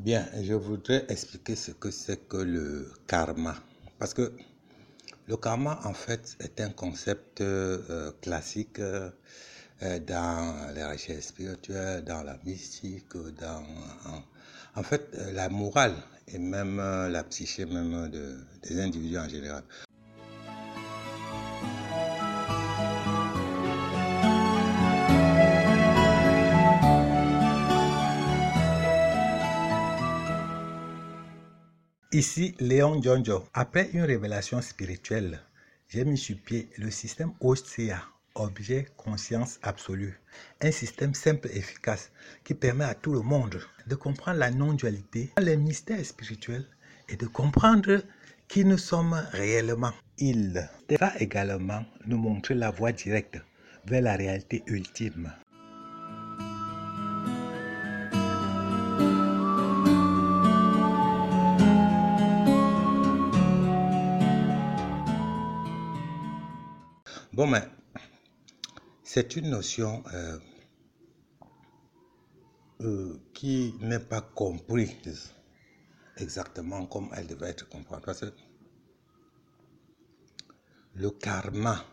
Bien, je voudrais expliquer ce que c'est que le karma. Parce que le karma, en fait, est un concept euh, classique euh, dans les recherches spirituelles, dans la mystique, dans, en, fait, la morale et même la psyché même de, des individus en général. Ici Léon Jonjo. Après une révélation spirituelle, j'ai mis sur pied le système OCA, objet conscience absolue. Un système simple et efficace qui permet à tout le monde de comprendre la non-dualité, les mystères spirituels et de comprendre qui nous sommes réellement. Il va également nous montrer la voie directe vers la réalité ultime. Bon, mais c'est une notion euh, euh, qui n'est pas comprise exactement comme elle devait être comprise. Parce que le karma,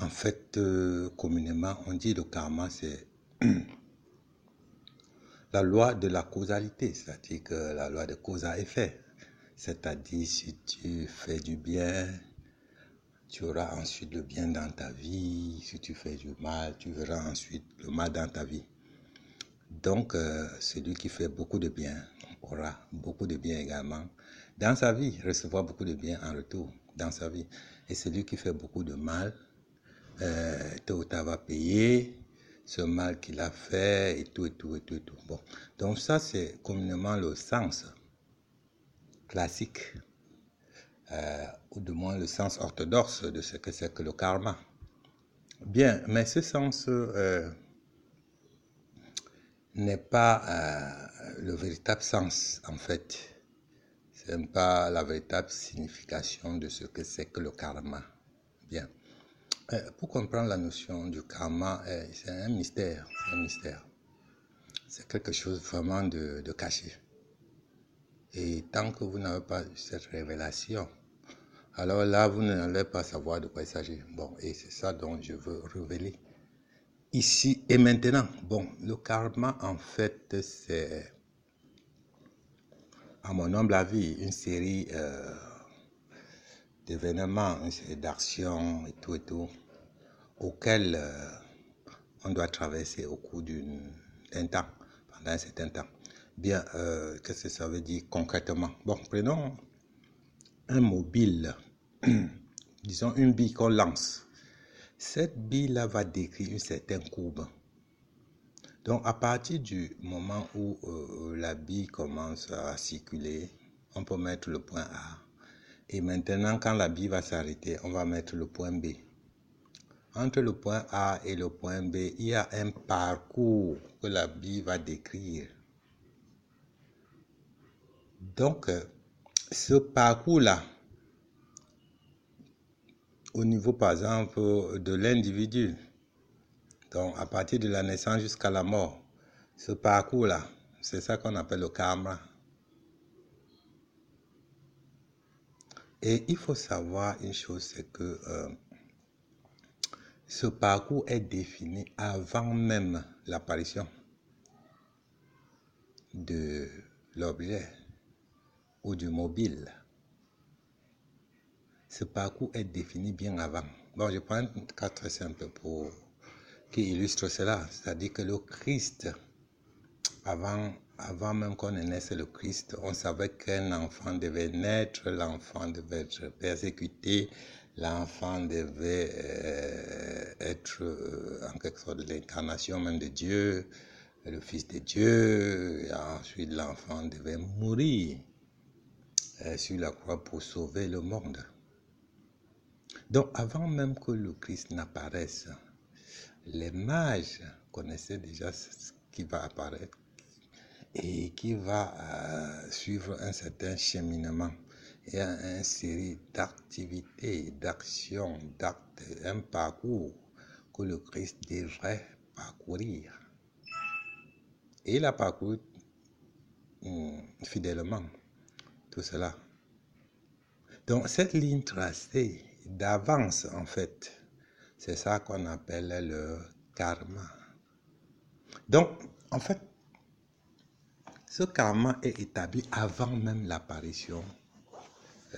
en fait, euh, communément, on dit le karma, c'est la loi de la causalité, c'est-à-dire que la loi de cause à effet. C'est-à-dire, si tu fais du bien, tu auras ensuite le bien dans ta vie. Si tu fais du mal, tu verras ensuite le mal dans ta vie. Donc, euh, celui qui fait beaucoup de bien aura beaucoup de bien également dans sa vie, recevra beaucoup de bien en retour dans sa vie. Et celui qui fait beaucoup de mal, euh, tôt ou va payer ce mal qu'il a fait et tout, et tout, et tout, et tout. Bon. Donc ça, c'est communément le sens classique euh, ou du moins le sens orthodoxe de ce que c'est que le karma. Bien, mais ce sens euh, n'est pas euh, le véritable sens, en fait. Ce n'est pas la véritable signification de ce que c'est que le karma. Bien. pour comprendre la notion du karma, c'est un mystère. C'est un mystère. C'est quelque chose vraiment de, de caché. Et tant que vous n'avez pas cette révélation, alors là, vous n'allez pas savoir de quoi il s'agit. Bon, et c'est ça dont je veux révéler ici et maintenant. Bon, le karma, en fait, c'est, à mon humble avis, une série euh, d'événements, une série d'actions et tout et tout, auxquelles euh, on doit traverser au cours d'un temps, pendant un certain temps. Bien, euh, qu'est-ce que ça veut dire concrètement? Bon, prenons un mobile, disons une bille qu'on lance. Cette bille-là va décrire une certaine courbe. Donc, à partir du moment où euh, la bille commence à circuler, on peut mettre le point A. Et maintenant, quand la bille va s'arrêter, on va mettre le point B. Entre le point A et le point B, il y a un parcours que la bille va décrire. Donc, euh, ce parcours-là, au niveau, par exemple, de l'individu, donc à partir de la naissance jusqu'à la mort, ce parcours-là, c'est ça qu'on appelle le karma. Et il faut savoir une chose, c'est que euh, ce parcours est défini avant même l'apparition de l'objet du mobile. Ce parcours est défini bien avant. Bon, je prends un cas pour qui illustre cela, c'est-à-dire que le Christ, avant, avant même qu'on naisse le Christ, on savait qu'un enfant devait naître, l'enfant devait être persécuté, l'enfant devait euh, être euh, en quelque sorte l'incarnation même de Dieu, le Fils de Dieu, et ensuite l'enfant devait mourir sur la croix pour sauver le monde. Donc avant même que le Christ n'apparaisse, les mages connaissaient déjà ce qui va apparaître et qui va euh, suivre un certain cheminement et une série d'activités, d'actions, d'actes, un parcours que le Christ devrait parcourir. Et il a parcouru fidèlement tout cela. Donc cette ligne tracée d'avance, en fait, c'est ça qu'on appelle le karma. Donc, en fait, ce karma est établi avant même l'apparition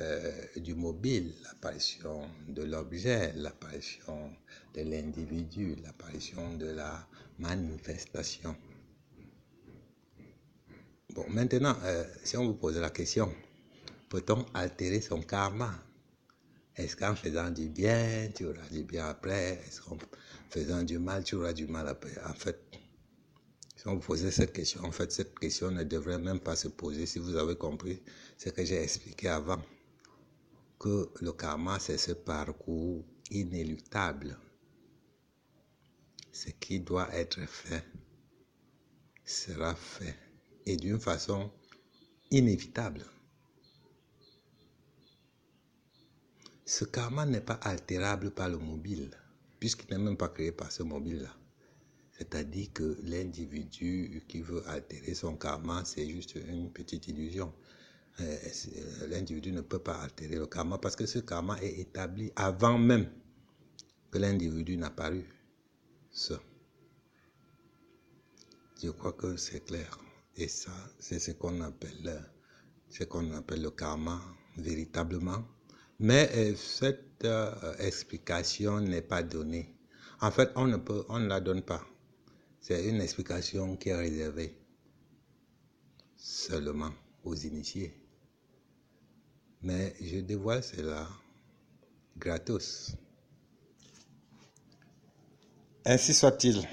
euh, du mobile, l'apparition de l'objet, l'apparition de l'individu, l'apparition de la manifestation. Bon, maintenant, euh, si on vous pose la question, peut-on altérer son karma? Est-ce qu'en faisant du bien, tu auras du bien après? Est-ce qu'en faisant du mal, tu auras du mal après? En fait, si on vous posait cette question, en fait, cette question ne devrait même pas se poser si vous avez compris ce que j'ai expliqué avant. Que le karma, c'est ce parcours inéluctable. Ce qui doit être fait sera fait et d'une façon inévitable. Ce karma n'est pas altérable par le mobile, puisqu'il n'est même pas créé par ce mobile-là. C'est-à-dire que l'individu qui veut altérer son karma, c'est juste une petite illusion. Euh, l'individu ne peut pas altérer le karma parce que ce karma est établi avant même que l'individu n'a paru. Ça. Je crois que c'est clair. Et ça, c'est ce qu'on appelle, ce qu'on appelle le karma véritablement. Mais euh, cette euh, explication n'est pas donnée. En fait, on ne peut, on ne la donne pas. C'est une explication qui est réservée seulement aux initiés. Mais je dévoile cela gratos. Ainsi soit-il.